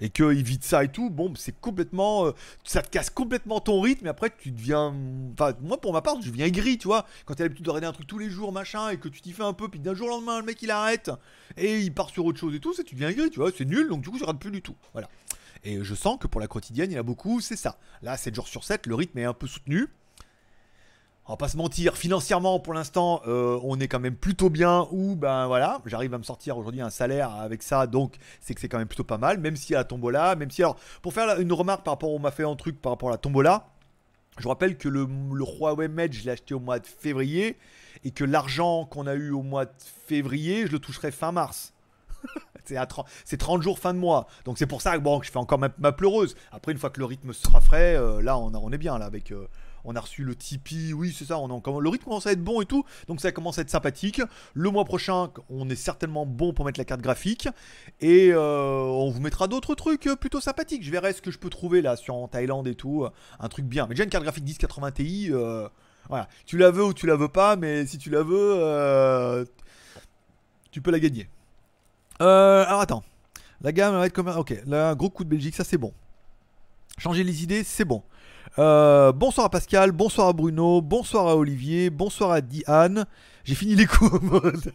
Speaker 1: et qu'il vit de ça et tout. Bon, c'est complètement, euh, ça te casse complètement ton rythme. Et après, tu deviens, enfin, moi, pour ma part, je deviens gris, tu vois. Quand tu as l'habitude de regarder un truc tous les jours, machin, et que tu t'y fais un peu, puis d'un jour au lendemain, le mec, il arrête et il part sur autre chose et tout, tu deviens gris, tu vois. C'est nul, donc du coup, je regarde plus du tout. Voilà. Et je sens que pour la quotidienne, il y a beaucoup, c'est ça. Là, 7 jours sur 7, le rythme est un peu soutenu on va pas se mentir, financièrement pour l'instant, euh, on est quand même plutôt bien. Ou ben voilà, j'arrive à me sortir aujourd'hui un salaire avec ça, donc c'est que c'est quand même plutôt pas mal. Même y a la tombola, même si alors pour faire une remarque par rapport, on m'a fait un truc par rapport à la tombola. Je rappelle que le, le Huawei Mate, je l'ai acheté au mois de février et que l'argent qu'on a eu au mois de février, je le toucherai fin mars. (laughs) c'est 30, jours fin de mois. Donc c'est pour ça que, bon, je fais encore ma, pleureuse. Après, une fois que le rythme sera frais, euh, là, on, on, est bien là avec. Euh, on a reçu le Tipeee, oui c'est ça, on a, le rythme commence à être bon et tout, donc ça commence à être sympathique. Le mois prochain, on est certainement bon pour mettre la carte graphique, et euh, on vous mettra d'autres trucs plutôt sympathiques. Je verrai ce que je peux trouver là sur en Thaïlande et tout, un truc bien. Mais déjà une carte graphique 1080 Ti, voilà, tu la veux ou tu la veux pas, mais si tu la veux, tu peux la gagner. Euh, alors attends. La gamme va être comme. Ok, là, gros coup de Belgique, ça c'est bon. Changer les idées, c'est bon. Euh, bonsoir à Pascal, bonsoir à Bruno, bonsoir à Olivier, bonsoir à Diane. J'ai fini les coups. (laughs)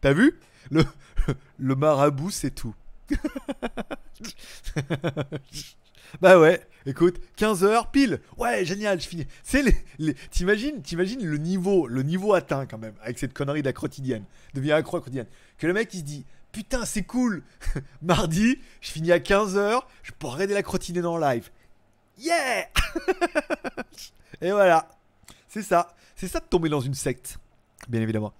Speaker 1: T'as vu? Le, (laughs) le marabout, c'est tout. (laughs) bah ouais, écoute, 15h pile. Ouais, génial, je finis. C'est les, t'imagines, t'imagines le niveau, le niveau atteint quand même avec cette connerie de la quotidienne, devient accro quotidienne. Que le mec il se dit Putain, c'est cool Mardi, je finis à 15h, je pourrais regarder la crottinée dans live. Yeah (laughs) Et voilà. C'est ça. C'est ça de tomber dans une secte. Bien évidemment.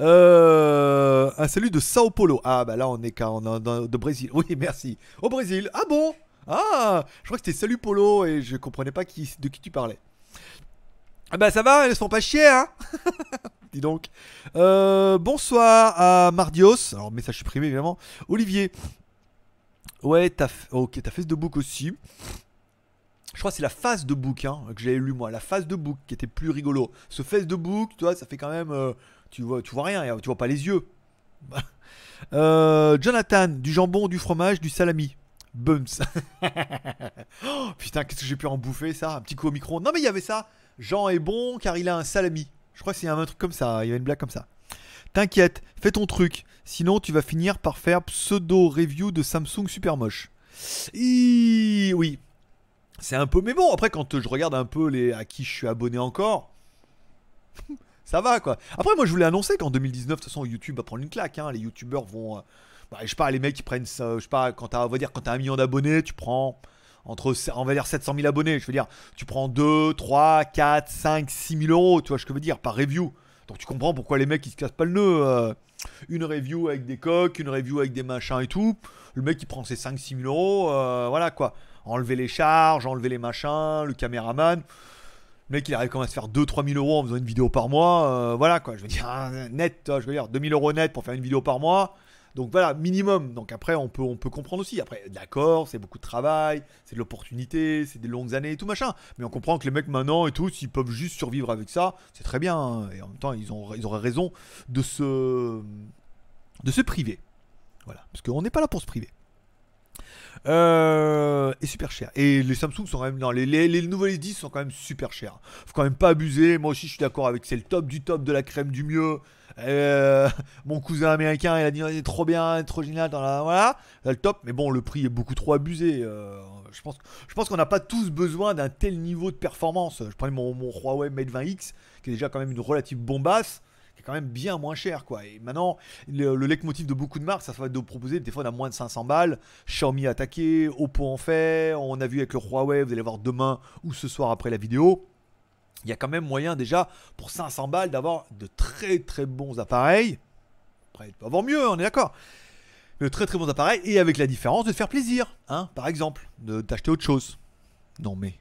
Speaker 1: Euh, un salut de Sao Paulo. Ah bah là on est quand on de Brésil. Oui merci. Au Brésil. Ah bon? Ah Je crois que c'était Salut Polo et je comprenais pas de qui tu parlais. Ah bah ça va, elles sont pas chier hein? (laughs) Dis donc. Euh, bonsoir à Mardios. Alors, message supprimé évidemment. Olivier. Ouais, t'as ok, ta face de book aussi. Je crois que c'est la phase de book hein, que j'avais lu moi. La phase de book qui était plus rigolo. Ce face de book, tu vois, ça fait quand même. Euh, tu, vois, tu vois rien, tu vois pas les yeux. (laughs) Euh, Jonathan, du jambon, du fromage, du salami. Bums. (laughs) oh, putain, qu'est-ce que j'ai pu en bouffer ça? Un petit coup au micro. Non, mais il y avait ça. Jean est bon car il a un salami. Je crois y a un truc comme ça. Il y a une blague comme ça. T'inquiète, fais ton truc. Sinon, tu vas finir par faire pseudo-review de Samsung super moche. Oui. C'est un peu. Mais bon, après, quand je regarde un peu les à qui je suis abonné encore. (laughs) ça va quoi. Après, moi je voulais annoncer qu'en 2019, de toute façon, YouTube va prendre une claque. Hein. Les YouTubeurs vont. Euh, bah, je sais pas, les mecs qui prennent. je sais pas, quand t'as, on quand t'as un million d'abonnés, tu prends entre, on va dire 700 000 abonnés. Je veux dire, tu prends 2, 3, 4, 5, 6 000 euros, tu vois ce que je veux dire, par review. Donc tu comprends pourquoi les mecs ils se cassent pas le nœud. Euh. une review avec des coques, une review avec des machins et tout. Le mec il prend ses 5-6 000 euros, euh, voilà quoi. Enlever les charges, enlever les machins, le caméraman. Le mec il arrive quand même à se faire 2-3 000 euros en faisant une vidéo par mois. Euh, voilà quoi, je veux dire, net, je veux dire, 2 000 euros net pour faire une vidéo par mois. Donc voilà, minimum. Donc après, on peut, comprendre aussi. Après, d'accord, c'est beaucoup de travail, c'est de l'opportunité, c'est des longues années et tout machin. Mais on comprend que les mecs maintenant et tout, s'ils peuvent juste survivre avec ça, c'est très bien. Hein. Et en même temps, ils, ils auraient raison de se, de se priver. Voilà, parce qu'on n'est pas là pour se priver. Euh, et super cher. Et les Samsung sont quand même. Non, les, les, les nouvelles S10 sont quand même super chers. Faut quand même pas abuser. Moi aussi, je suis d'accord avec. C'est le top du top de la crème du mieux. Euh, (laughs) mon cousin américain, il a dit il est trop bien, trop génial dans la voilà, le top. Mais bon, le prix est beaucoup trop abusé. Euh, je pense, je pense qu'on n'a pas tous besoin d'un tel niveau de performance. Je prenais mon, mon Huawei Mate 20X, qui est déjà quand même une relative bombasse quand même bien moins cher quoi. Et maintenant, le, le leitmotiv de beaucoup de marques, ça va être de proposer des fois à moins de 500 balles. Xiaomi attaqué, Oppo en fait, on a vu avec le Huawei, vous allez voir demain ou ce soir après la vidéo. il y a quand même moyen déjà pour 500 balles d'avoir de très très bons appareils. Après, il peut avoir mieux, on est d'accord. De très très bons appareils et avec la différence de faire plaisir, hein, par exemple, de d'acheter autre chose. Non mais.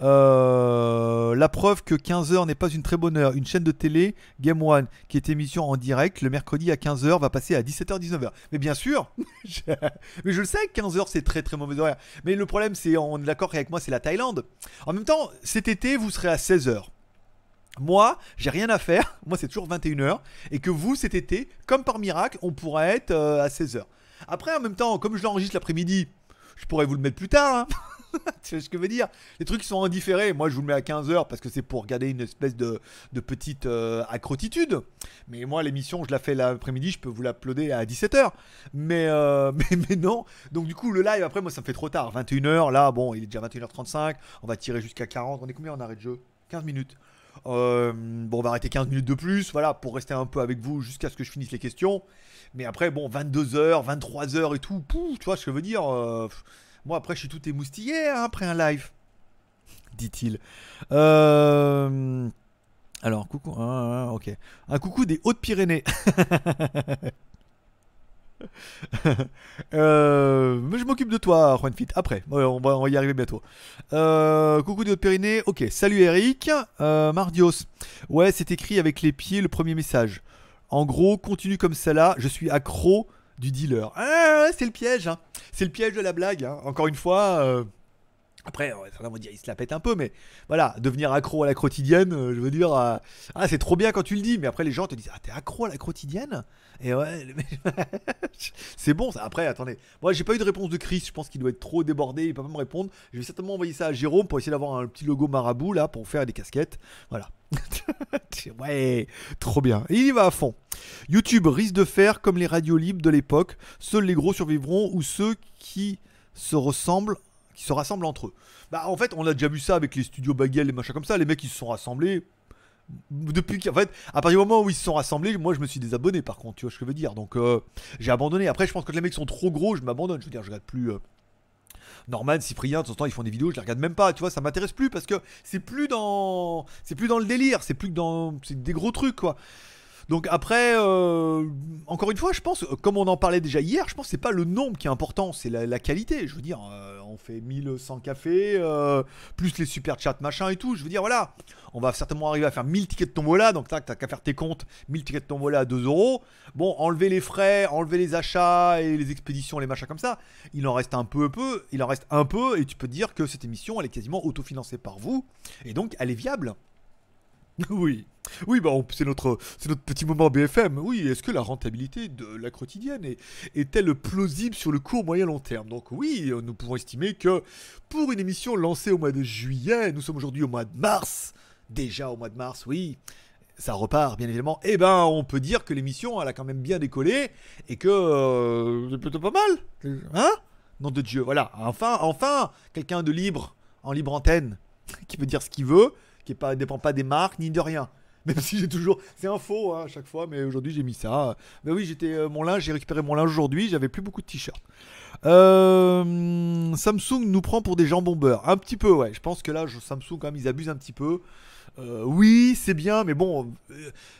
Speaker 1: Euh, la preuve que 15h n'est pas une très bonne heure. Une chaîne de télé, Game One, qui est émission en direct, le mercredi à 15h, va passer à 17h, 19h. Mais bien sûr, (laughs) mais je le sais que 15h c'est très très mauvais horaire. Mais le problème, c'est, on est d'accord avec moi, c'est la Thaïlande. En même temps, cet été, vous serez à 16h. Moi, j'ai rien à faire. (laughs) Moi, c'est toujours 21h. Et que vous, cet été, comme par miracle, on pourra être euh, à 16h. Après, en même temps, comme je l'enregistre l'après-midi, je pourrais vous le mettre plus tard. Hein. (laughs) tu sais ce que je veux dire? Les trucs sont indifférés, moi je vous le mets à 15h parce que c'est pour regarder une espèce de, petite euh, accrotitude. Mais moi l'émission, je la fais l'après-midi, je peux vous l'uploader à 17h. Euh, (laughs) mais, mais, non. Donc du coup, le live, après, moi ça me fait trop tard. 21h, là, bon, il est déjà 21h35. On va tirer jusqu'à 40. On est combien en arrêt de jeu? 15 minutes. Euh, bon, on va arrêter 15 minutes de plus, voilà, pour rester un peu avec vous jusqu'à ce que je finisse les questions. Mais après, bon, 22h, 23h et tout, tu vois ce que je veux dire moi, après, je suis tout émoustillé hein, après un live, (laughs) dit-il. Euh, alors, coucou. Ah, ah, ok. Un coucou des Hautes-Pyrénées. (laughs) (laughs) euh, je m'occupe de toi, Juanfit. Après, on, va, y arriver bientôt. Euh, coucou des Hautes-Pyrénées. Ok, salut Eric. Euh, Mardios. Ouais, c'est écrit avec les pieds le premier message. En gros, continue comme ça là. Je suis accro du dealer. Ah, c'est le piège, hein. c'est le piège de la blague. Hein. Encore une fois, après, on va dire, il se la pète un peu, mais voilà, devenir accro à la quotidienne, euh, je veux dire, euh, ah, c'est trop bien quand tu le dis, mais après les gens te disent, ah, t'es accro à la quotidienne? Et ouais, (laughs) c'est bon ça. Après, attendez, moi j'ai pas eu de réponse de Chris, je pense qu'il doit être trop débordé, il peut pas me répondre. Je vais certainement envoyer ça à Jérôme pour essayer d'avoir un petit logo marabout là pour faire des casquettes. Voilà. (laughs) ouais, trop bien. il y va à fond. YouTube risque de faire comme les radios libres de l'époque, seuls les gros survivront ou ceux qui se ressemblent qui se rassemblent entre eux. Bah en fait, on a déjà vu ça avec les studios Bagel et machin comme ça, les mecs ils se sont rassemblés depuis qu'en fait à partir du moment où ils se sont rassemblés moi je me suis désabonné par contre tu vois ce que je veux dire donc euh, j'ai abandonné après je pense que quand les mecs sont trop gros je m'abandonne je veux dire je regarde plus euh, Norman, Cyprien, de temps en temps ils font des vidéos, je les regarde même pas, tu vois, ça m'intéresse plus parce que c'est plus dans c'est plus dans le délire, c'est plus que dans c'est des gros trucs quoi. Donc après, euh, encore une fois, je pense, comme on en parlait déjà hier, je pense que c'est pas le nombre qui est important, c'est la, qualité. Je veux dire, euh, on fait 1100 cafés, euh, plus les super chats machin et tout. Je veux dire, voilà, on va certainement arriver à faire 1000 tickets de tombola, donc t'as qu'à faire tes comptes, 1000 tickets de tombola à 2 euros. Bon, enlever les frais, enlever les achats et les expéditions, les machins comme ça, il en reste un peu, peu, il en reste un peu, et tu peux dire que cette émission, elle est quasiment autofinancée par vous, et donc elle est viable. (laughs) Oui. Oui, bah c'est notre, petit moment BFM. Oui, est-ce que la rentabilité de la quotidienne est, est-elle plausible sur le court, moyen, long terme? Donc oui, nous pouvons estimer que pour une émission lancée au mois de juillet, nous sommes aujourd'hui au mois de mars, déjà au mois de mars, oui, ça repart bien évidemment, eh ben on peut dire que l'émission elle a quand même bien décollé et que euh, c'est plutôt pas mal. Hein? Nom de Dieu, voilà. Enfin, enfin, quelqu'un de libre, en libre antenne, (laughs) qui peut dire ce qu'il veut qui ne dépend pas des marques ni de rien. (laughs) Même si j'ai toujours. C'est un faux hein, à chaque fois, mais aujourd'hui j'ai mis ça. Mais oui, j'étais. Euh, mon linge, j'ai récupéré mon linge aujourd'hui, j'avais plus beaucoup de t-shirts. Euh, Samsung nous prend pour des jambons. Un petit peu, ouais. Je pense que là, Samsung, quand même, ils abusent un petit peu. Euh, oui, c'est bien, mais bon,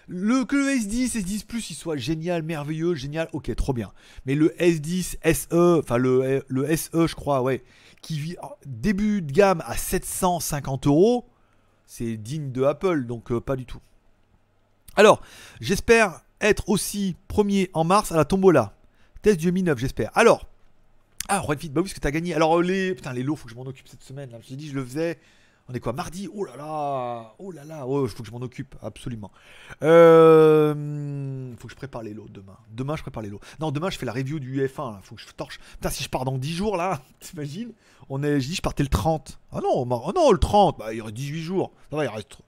Speaker 1: le, que le S10, S10 Plus, il soit génial, merveilleux, génial, ok, trop bien. Mais le S10 SE, enfin le, le SE, je crois, ouais, qui vit début de gamme à 750 euros, c'est digne de Apple, donc euh, pas du tout. Alors, j'espère être aussi premier en mars à la tombola. Test du Mi 9, j'espère. Alors, ah, Renfit, bah oui, parce que t'as gagné. Alors, euh, les. Putain, les lots, faut que je m'en occupe cette semaine. Là. Dit, je le faisais. On est quoi Mardi? Oh là là Oh là là Oh, il faut que je m'en occupe, absolument. Euh. Faut que je prépare les lots demain. Demain, je prépare les lots. Non, demain, je fais la review du F1. Là. Faut que je torche. Putain, si je pars dans 10 jours, là, (laughs) t'imagines? On est, je dis, je partais le 30. Ah non, oh non, le 30, bah, il reste 18 jours. Ça va, il reste.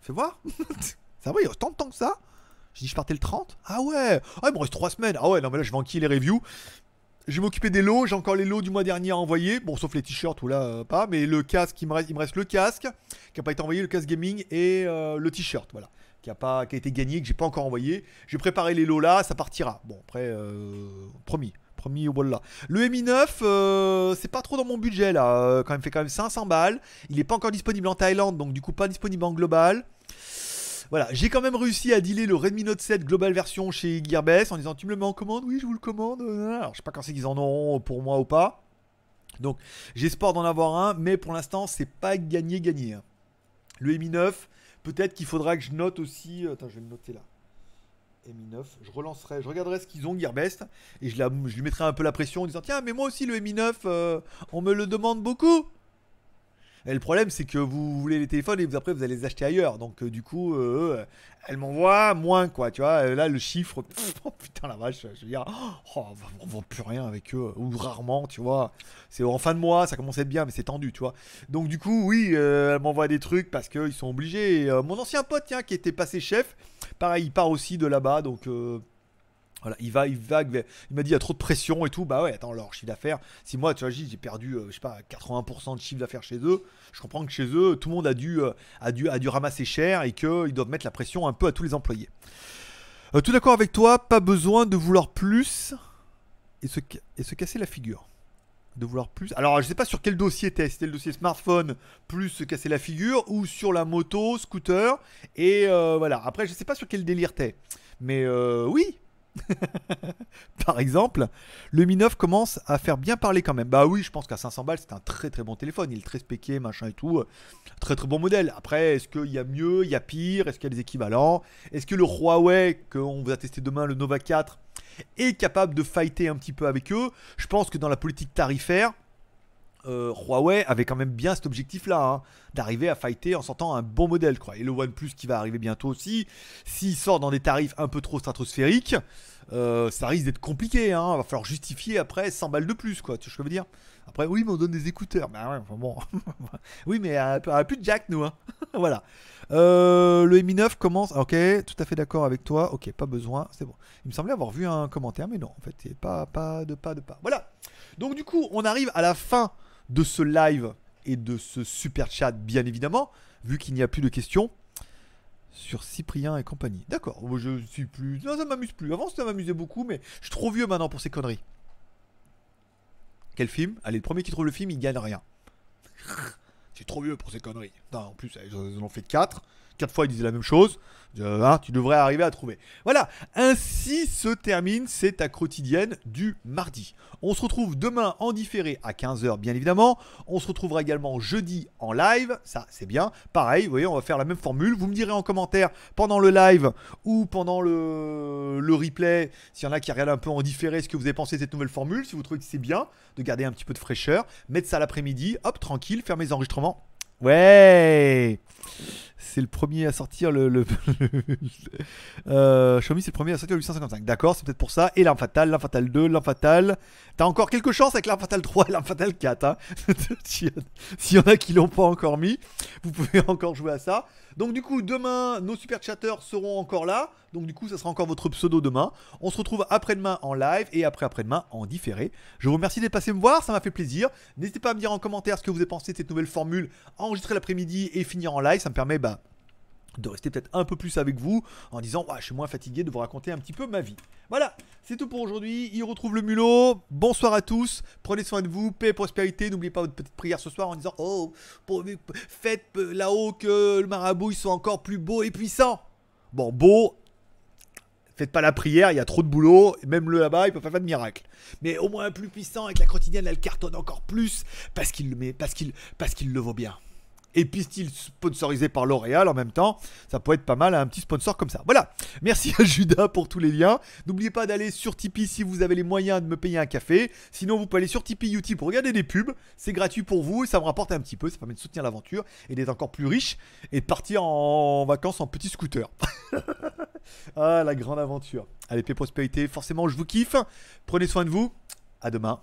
Speaker 1: Fais voir. (laughs) ça va, il reste tant de temps que ça? Je dis, je partais le 30. Ah ouais. Ah, il me reste 3 semaines. Ah ouais, non, mais là, je vais enquiller les reviews? Je vais m'occuper des lots. J'ai encore les lots du mois dernier à envoyer. Bon, sauf les t-shirts ou là, euh, pas. Mais le casque, il me reste, il le casque qui n'a pas été envoyé, le casque gaming et euh, le t-shirt. Voilà. Qui a, pas, qui été gagné, que j'ai pas encore envoyé. J'ai préparé les lots là, ça partira. Bon, après, euh, promis Premier voilà. Le Mi 9, euh, c'est pas trop dans mon budget là. Quand même fait quand même 500 balles. Il est pas encore disponible en Thaïlande, donc du coup pas disponible en global. Voilà, j'ai quand même réussi à dealer le Redmi Note 7 Global Version chez Gearbest en disant tu me le mets en commande? Oui, je vous le commande. Alors je sais pas quand c'est qu'ils en auront pour moi ou pas. Donc j'espère d'en avoir un, mais pour l'instant c'est pas gagné gagné. Hein. Le Mi 9, peut-être qu'il faudra que je note aussi. Attends, je vais le noter là. Mi 9, je relancerai, je regarderai ce qu'ils ont Gearbest et je, je, lui mettrai un peu la pression en disant tiens mais moi aussi le Mi 9 euh, on me le demande beaucoup et le problème, c'est que vous voulez les téléphones et vous, après vous allez les acheter ailleurs. Donc euh, du coup, euh, elle m'envoie moins, quoi. Tu vois, là, le chiffre, (laughs) oh, putain la vache, je veux dire, oh, on vend plus rien avec eux, ou rarement, tu vois. C'est en fin de mois, ça commence à être bien, mais c'est tendu, tu vois. Donc du coup, oui, euh, elle m'envoie des trucs parce qu'ils sont obligés. mon ancien pote, tiens, qui était passé chef, pareil, il part aussi de là-bas, donc voilà, il va, il va, il m'a dit il y a trop de pression et tout. Bah ouais, attends, leur chiffre d'affaires. Si moi, tu vois, j'ai perdu, euh, je sais pas, 80% de chiffre d'affaires chez eux, je comprends que chez eux, tout le monde a dû, euh, a dû, a dû ramasser cher et qu'ils doivent mettre la pression un peu à tous les employés. Euh, tout d'accord avec toi, pas besoin de vouloir plus et se, et se casser la figure. De vouloir plus. Alors, je sais pas sur quel dossier t'es. C'était le dossier smartphone plus se casser la figure ou sur la moto, scooter. Et voilà. Après, je sais pas sur quel délire t'es. Mais oui, (laughs) Par exemple, le Mi 9 commence à faire bien parler quand même. Bah oui, je pense qu'à 500 balles, c'est un très très bon téléphone. Il est très spéqué, machin et tout. Très très bon modèle. Après, est-ce qu'il y a mieux, il y a pire? Est-ce qu'il y a des équivalents? Est-ce que le Huawei, qu'on va tester demain, le Nova 4, est capable de fighter un petit peu avec eux? Je pense que dans la politique tarifaire, euh, Huawei avait quand même bien cet objectif-là, hein, d'arriver à fighter en sortant un bon modèle, crois. Et le OnePlus qui va arriver bientôt aussi, s'il sort dans des tarifs un peu trop stratosphériques, euh, ça risque d'être compliqué. Hein. Va falloir justifier après 100 balles de plus, quoi. Tu vois ce que je veux dire? Après, oui, mais on donne des écouteurs. Bah ouais, bon. (laughs) oui, mais on a plus de jack, nous. Hein. (laughs) voilà. Euh, le Mi 9 commence. Ok, tout à fait d'accord avec toi. Ok, pas besoin. C'est bon. Il me semblait avoir vu un commentaire, mais non, en fait, pas, pas de pas de pas. Voilà. Donc, du coup, on arrive à la fin de ce live et de ce super chat, bien évidemment, vu qu'il n'y a plus de questions sur Cyprien et compagnie. D'accord, je suis plus. Non, ça m'amuse plus. Avant, ça m'amusait beaucoup, mais je suis trop vieux maintenant pour ces conneries. Quel film? Allez, le premier qui trouve le film, il gagne rien. (laughs) C'est trop vieux pour ces conneries. Non, en plus, ils en ont fait 4 quatre fois ils disaient la même chose. Euh, hein, tu devrais arriver à trouver. Voilà, ainsi se termine cette quotidienne du mardi. On se retrouve demain en différé à 15h bien évidemment. On se retrouvera également jeudi en live, ça c'est bien. Pareil, vous voyez, on va faire la même formule. Vous me direz en commentaire pendant le live ou pendant le, le replay, s'il y en a qui regardent un peu en différé, ce que vous avez pensé de cette nouvelle formule, si vous trouvez que c'est bien de garder un petit peu de fraîcheur, mettre ça l'après-midi, hop, tranquille, faire mes enregistrements. Ouais c'est le premier à sortir le. (laughs) le, euh, Xiaomi, c'est le premier à sortir le 855. D'accord, c'est peut-être pour ça. Et l'arme fatale, l'arme fatale 2, l'arme fatale. T'as encore quelque chance avec l'arme fatale 3 et l'arme fatale 4. Hein (laughs) S'il y en a qui l'ont pas encore mis, vous pouvez encore jouer à ça. Donc, du coup, demain, nos super chatters seront encore là. Donc, du coup, ça sera encore votre pseudo demain. On se retrouve après-demain en live et après après-demain en différé. Je vous remercie d'être passé me voir, ça m'a fait plaisir. N'hésitez pas à me dire en commentaire ce que vous avez pensé de cette nouvelle formule enregistrer l'après-midi et finir en live. Ça me permet bah, de rester peut-être un peu plus avec vous en disant je suis moins fatigué de vous raconter un petit peu ma vie. Voilà, c'est tout pour aujourd'hui. Il retrouve le mulot. Bonsoir à tous. Prenez soin de vous. Paix et prospérité. N'oubliez pas votre petite prière ce soir en disant Oh, faites là-haut que le marabout soit encore plus beau et puissant. Bon, beau. Faites pas la prière, il y a trop de boulot. Même le là-bas, il peut pas faire de miracle. Mais au moins plus puissant avec la quotidienne, elle cartonne encore plus parce qu'il le met, parce qu'il, parce qu'il le vaut bien et puis sponsorisé par L'Oréal en même temps. Ça peut être pas mal un petit sponsor comme ça. Voilà. Merci à Judas pour tous les liens. N'oubliez pas d'aller sur Tipeee si vous avez les moyens de me payer un café. Sinon, vous pouvez aller sur Tipeee YouTube pour regarder des pubs. C'est gratuit pour vous et ça me rapporte un petit peu. Ça permet de soutenir l'aventure et d'être encore plus riche et de partir en vacances en petit scooter. (laughs) ah, la grande aventure. Allez, paix prospérité. Forcément, je vous kiffe. Prenez soin de vous. À demain.